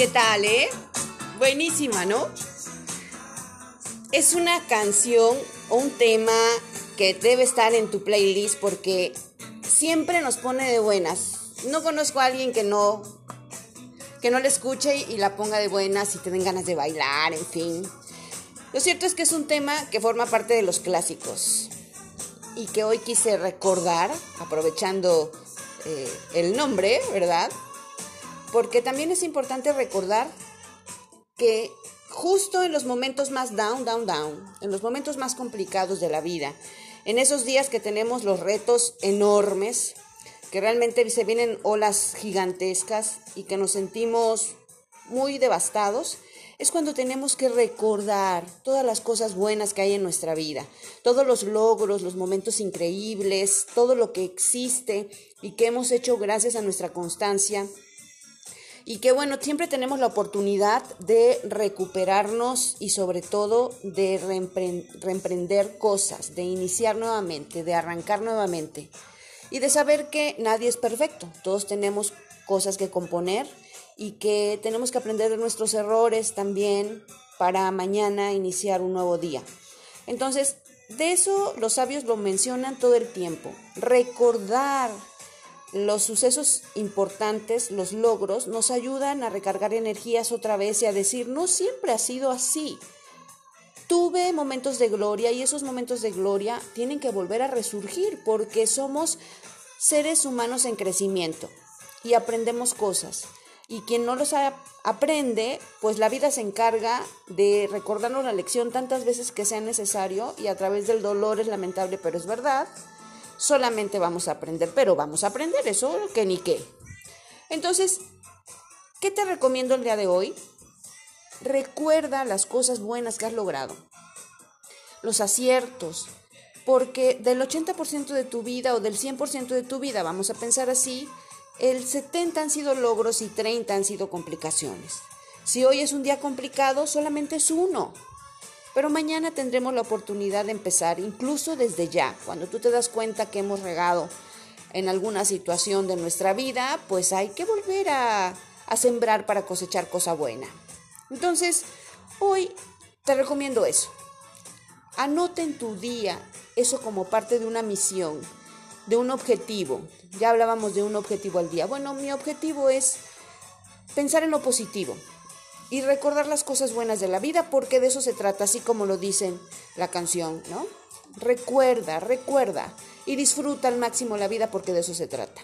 ¿Qué tal, eh? Buenísima, ¿no? Es una canción o un tema que debe estar en tu playlist porque siempre nos pone de buenas. No conozco a alguien que no que no la escuche y la ponga de buenas y te ganas de bailar, en fin. Lo cierto es que es un tema que forma parte de los clásicos y que hoy quise recordar, aprovechando eh, el nombre, ¿verdad? Porque también es importante recordar que justo en los momentos más down, down, down, en los momentos más complicados de la vida, en esos días que tenemos los retos enormes, que realmente se vienen olas gigantescas y que nos sentimos muy devastados, es cuando tenemos que recordar todas las cosas buenas que hay en nuestra vida, todos los logros, los momentos increíbles, todo lo que existe y que hemos hecho gracias a nuestra constancia. Y que bueno, siempre tenemos la oportunidad de recuperarnos y sobre todo de reemprender cosas, de iniciar nuevamente, de arrancar nuevamente y de saber que nadie es perfecto, todos tenemos cosas que componer y que tenemos que aprender de nuestros errores también para mañana iniciar un nuevo día. Entonces, de eso los sabios lo mencionan todo el tiempo. Recordar los sucesos importantes, los logros, nos ayudan a recargar energías otra vez y a decir, no siempre ha sido así. Tuve momentos de gloria y esos momentos de gloria tienen que volver a resurgir porque somos seres humanos en crecimiento y aprendemos cosas y quien no los aprende, pues la vida se encarga de recordarnos la lección tantas veces que sea necesario y a través del dolor es lamentable, pero es verdad. Solamente vamos a aprender, pero vamos a aprender eso que ni qué. Entonces, ¿qué te recomiendo el día de hoy? Recuerda las cosas buenas que has logrado, los aciertos, porque del 80% de tu vida o del 100% de tu vida, vamos a pensar así, el 70 han sido logros y 30 han sido complicaciones. Si hoy es un día complicado, solamente es uno. Pero mañana tendremos la oportunidad de empezar, incluso desde ya, cuando tú te das cuenta que hemos regado en alguna situación de nuestra vida, pues hay que volver a, sembrar para cosechar cosa buena. Entonces, hoy te recomiendo eso. Anota en tu día eso como parte de una misión de un objetivo. Ya hablábamos de un objetivo al día. Bueno, mi objetivo es pensar en lo positivo y recordar las cosas buenas de la vida porque de eso se trata, así como lo dicen la canción, ¿no? Recuerda, recuerda y disfruta al máximo la vida porque de eso se trata.